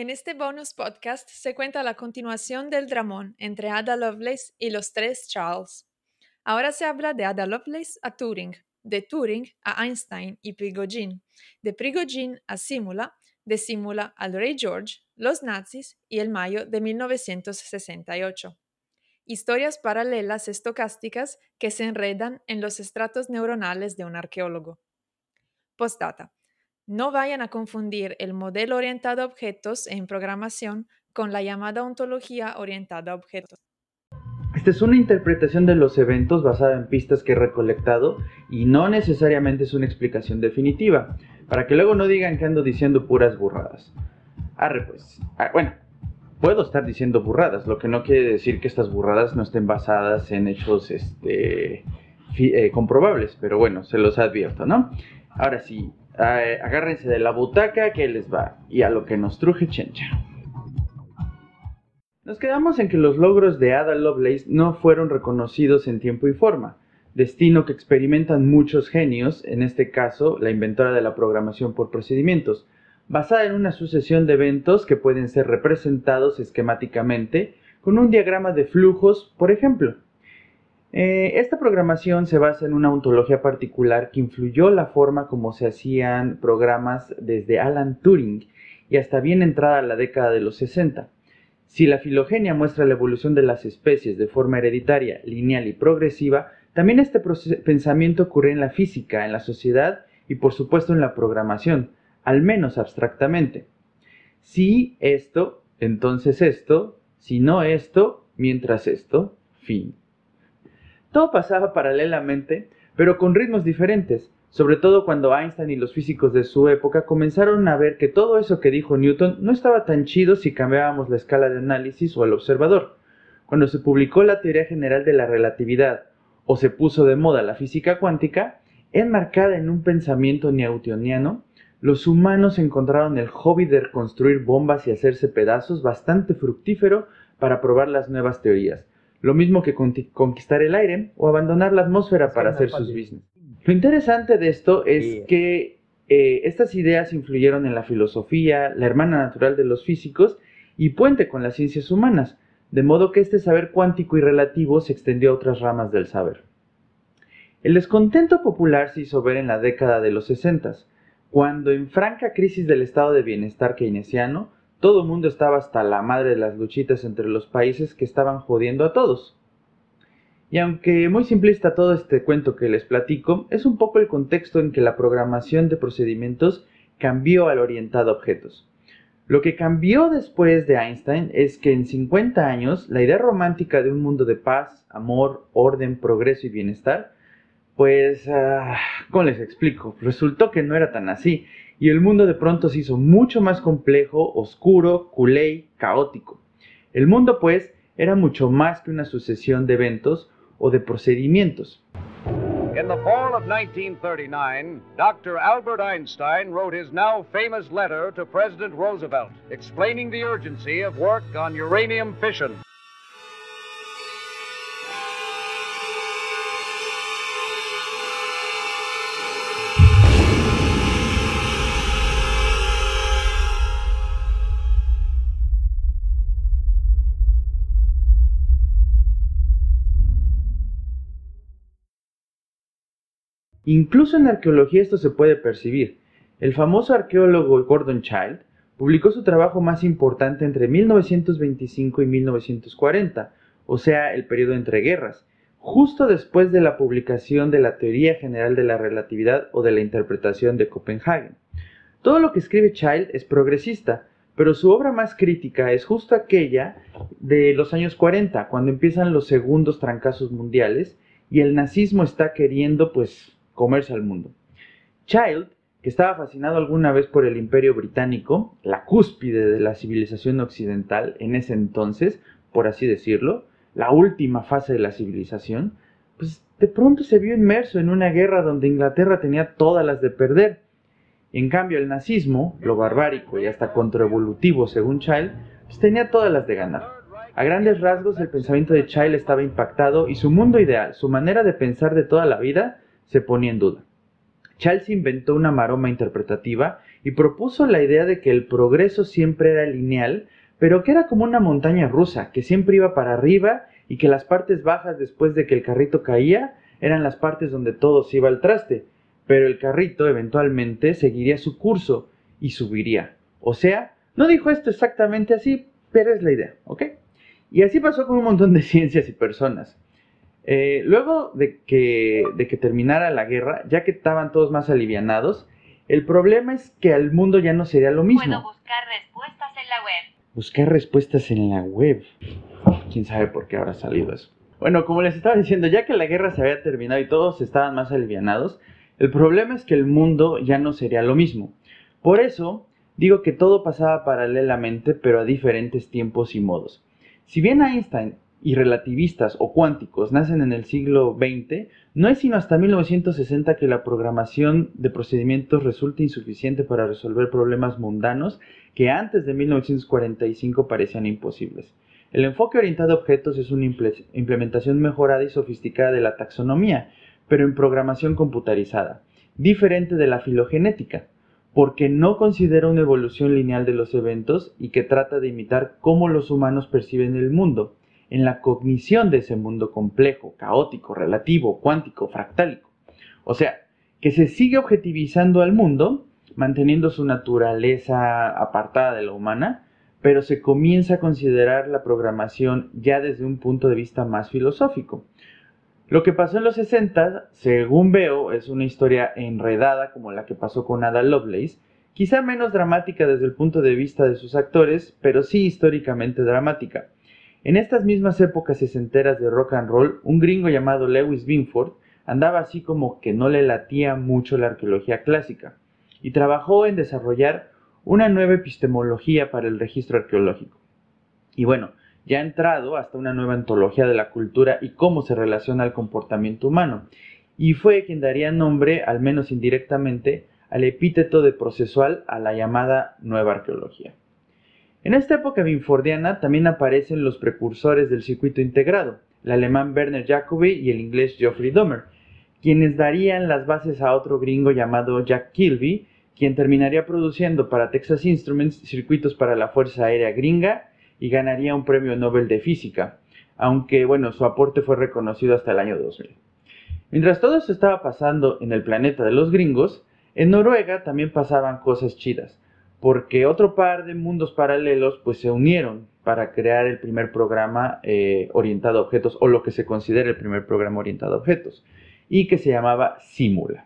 En este bonus podcast se cuenta la continuación del dramón entre Ada Lovelace y los tres Charles. Ahora se habla de Ada Lovelace a Turing, de Turing a Einstein y Prigogine, de Prigogine a Simula, de Simula al rey George, los nazis y el mayo de 1968. Historias paralelas estocásticas que se enredan en los estratos neuronales de un arqueólogo. Postdata. No vayan a confundir el modelo orientado a objetos en programación con la llamada ontología orientada a objetos. Esta es una interpretación de los eventos basada en pistas que he recolectado y no necesariamente es una explicación definitiva, para que luego no digan que ando diciendo puras burradas. Arre pues. Ah, bueno, puedo estar diciendo burradas, lo que no quiere decir que estas burradas no estén basadas en hechos este, eh, comprobables, pero bueno, se los advierto, ¿no? Ahora sí, agárrense de la butaca que les va y a lo que nos truje chencha. Nos quedamos en que los logros de Ada Lovelace no fueron reconocidos en tiempo y forma, destino que experimentan muchos genios, en este caso la inventora de la programación por procedimientos, basada en una sucesión de eventos que pueden ser representados esquemáticamente con un diagrama de flujos, por ejemplo. Eh, esta programación se basa en una ontología particular que influyó la forma como se hacían programas desde Alan Turing y hasta bien entrada la década de los 60. Si la filogenia muestra la evolución de las especies de forma hereditaria, lineal y progresiva, también este pensamiento ocurre en la física, en la sociedad y por supuesto en la programación, al menos abstractamente. Si esto, entonces esto, si no esto, mientras esto, fin. Todo pasaba paralelamente, pero con ritmos diferentes, sobre todo cuando Einstein y los físicos de su época comenzaron a ver que todo eso que dijo Newton no estaba tan chido si cambiábamos la escala de análisis o el observador. Cuando se publicó la teoría general de la relatividad o se puso de moda la física cuántica, enmarcada en un pensamiento newtoniano, los humanos encontraron el hobby de construir bombas y hacerse pedazos bastante fructífero para probar las nuevas teorías, lo mismo que conquistar el aire o abandonar la atmósfera para hacer sus business. Lo interesante de esto es que eh, estas ideas influyeron en la filosofía, la hermana natural de los físicos y puente con las ciencias humanas, de modo que este saber cuántico y relativo se extendió a otras ramas del saber. El descontento popular se hizo ver en la década de los 60, cuando en franca crisis del estado de bienestar keynesiano, todo el mundo estaba hasta la madre de las luchitas entre los países que estaban jodiendo a todos. Y aunque muy simplista todo este cuento que les platico, es un poco el contexto en que la programación de procedimientos cambió al orientado a objetos. Lo que cambió después de Einstein es que en 50 años la idea romántica de un mundo de paz, amor, orden, progreso y bienestar, pues, uh, ¿cómo les explico? Resultó que no era tan así y el mundo de pronto se hizo mucho más complejo, oscuro, culé, caótico. El mundo, pues, era mucho más que una sucesión de eventos o de procedimientos. In the fall of 1939, Dr. Albert Einstein wrote his now famous letter to President Roosevelt, explaining the urgency of work on uranium fission. Incluso en arqueología esto se puede percibir. El famoso arqueólogo Gordon Child publicó su trabajo más importante entre 1925 y 1940, o sea, el periodo entre guerras, justo después de la publicación de la Teoría General de la Relatividad o de la Interpretación de Copenhagen. Todo lo que escribe Child es progresista, pero su obra más crítica es justo aquella de los años 40, cuando empiezan los segundos trancazos mundiales y el nazismo está queriendo pues comerse al mundo. Child, que estaba fascinado alguna vez por el imperio británico, la cúspide de la civilización occidental en ese entonces, por así decirlo, la última fase de la civilización, pues de pronto se vio inmerso en una guerra donde Inglaterra tenía todas las de perder. En cambio, el nazismo, lo barbárico y hasta contraevolutivo según Child, pues tenía todas las de ganar. A grandes rasgos, el pensamiento de Child estaba impactado y su mundo ideal, su manera de pensar de toda la vida, se ponía en duda. Charles inventó una maroma interpretativa y propuso la idea de que el progreso siempre era lineal, pero que era como una montaña rusa, que siempre iba para arriba y que las partes bajas después de que el carrito caía eran las partes donde todo se iba al traste, pero el carrito eventualmente seguiría su curso y subiría. O sea, no dijo esto exactamente así, pero es la idea, ¿ok? Y así pasó con un montón de ciencias y personas. Eh, luego de que, de que terminara la guerra, ya que estaban todos más alivianados, el problema es que al mundo ya no sería lo mismo. Puedo buscar respuestas en la web. Buscar respuestas en la web. Quién sabe por qué habrá salido eso. Bueno, como les estaba diciendo, ya que la guerra se había terminado y todos estaban más alivianados, el problema es que el mundo ya no sería lo mismo. Por eso, digo que todo pasaba paralelamente, pero a diferentes tiempos y modos. Si bien Einstein y relativistas o cuánticos nacen en el siglo XX, no es sino hasta 1960 que la programación de procedimientos resulta insuficiente para resolver problemas mundanos que antes de 1945 parecían imposibles. El enfoque orientado a objetos es una implementación mejorada y sofisticada de la taxonomía, pero en programación computarizada, diferente de la filogenética, porque no considera una evolución lineal de los eventos y que trata de imitar cómo los humanos perciben el mundo, en la cognición de ese mundo complejo, caótico, relativo, cuántico, fractálico. O sea, que se sigue objetivizando al mundo, manteniendo su naturaleza apartada de la humana, pero se comienza a considerar la programación ya desde un punto de vista más filosófico. Lo que pasó en los 60, según veo, es una historia enredada como la que pasó con Ada Lovelace, quizá menos dramática desde el punto de vista de sus actores, pero sí históricamente dramática. En estas mismas épocas sesenteras de rock and roll, un gringo llamado Lewis Binford andaba así como que no le latía mucho la arqueología clásica y trabajó en desarrollar una nueva epistemología para el registro arqueológico. Y bueno, ya ha entrado hasta una nueva antología de la cultura y cómo se relaciona el comportamiento humano, y fue quien daría nombre, al menos indirectamente, al epíteto de procesual a la llamada nueva arqueología. En esta época binfordiana también aparecen los precursores del circuito integrado, el alemán Werner Jacobi y el inglés Geoffrey Dahmer, quienes darían las bases a otro gringo llamado Jack Kilby, quien terminaría produciendo para Texas Instruments circuitos para la Fuerza Aérea Gringa y ganaría un premio Nobel de Física, aunque bueno, su aporte fue reconocido hasta el año 2000. Mientras todo esto estaba pasando en el planeta de los gringos, en Noruega también pasaban cosas chidas porque otro par de mundos paralelos pues se unieron para crear el primer programa eh, orientado a objetos o lo que se considera el primer programa orientado a objetos y que se llamaba Simula.